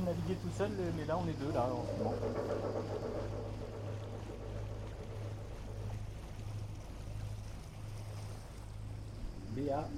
j'ai navigué tout seul, mais là on est deux là en ce moment. B-A-K-O-U-N-I-N-E.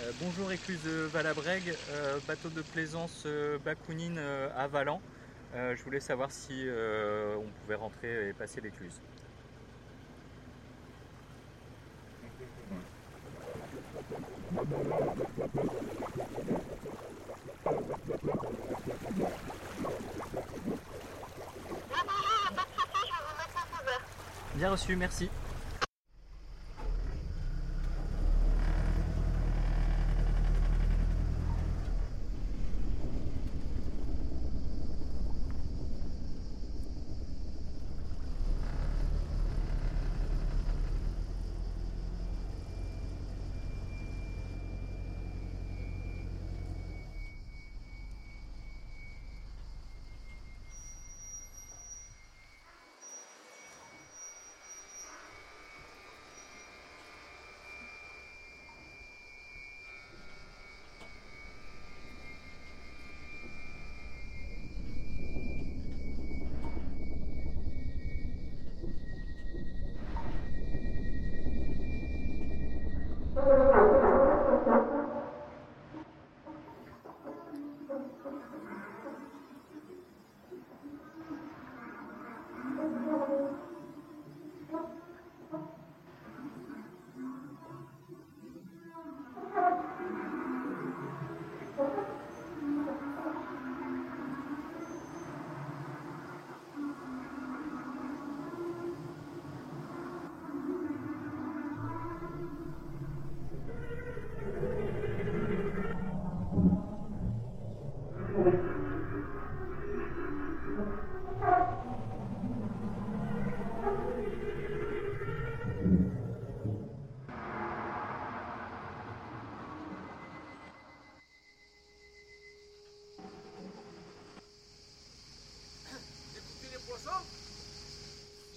Euh, bonjour écluse de Valabrègue, euh, bateau de plaisance euh, Bakounine à Valan. Je voulais savoir si on pouvait rentrer et passer l'écluse. Bien reçu, merci.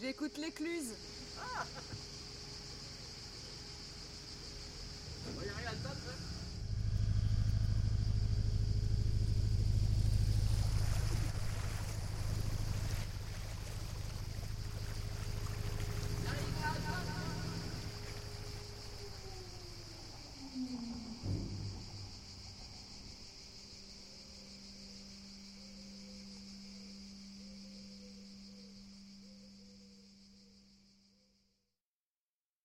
J'écoute l'écluse.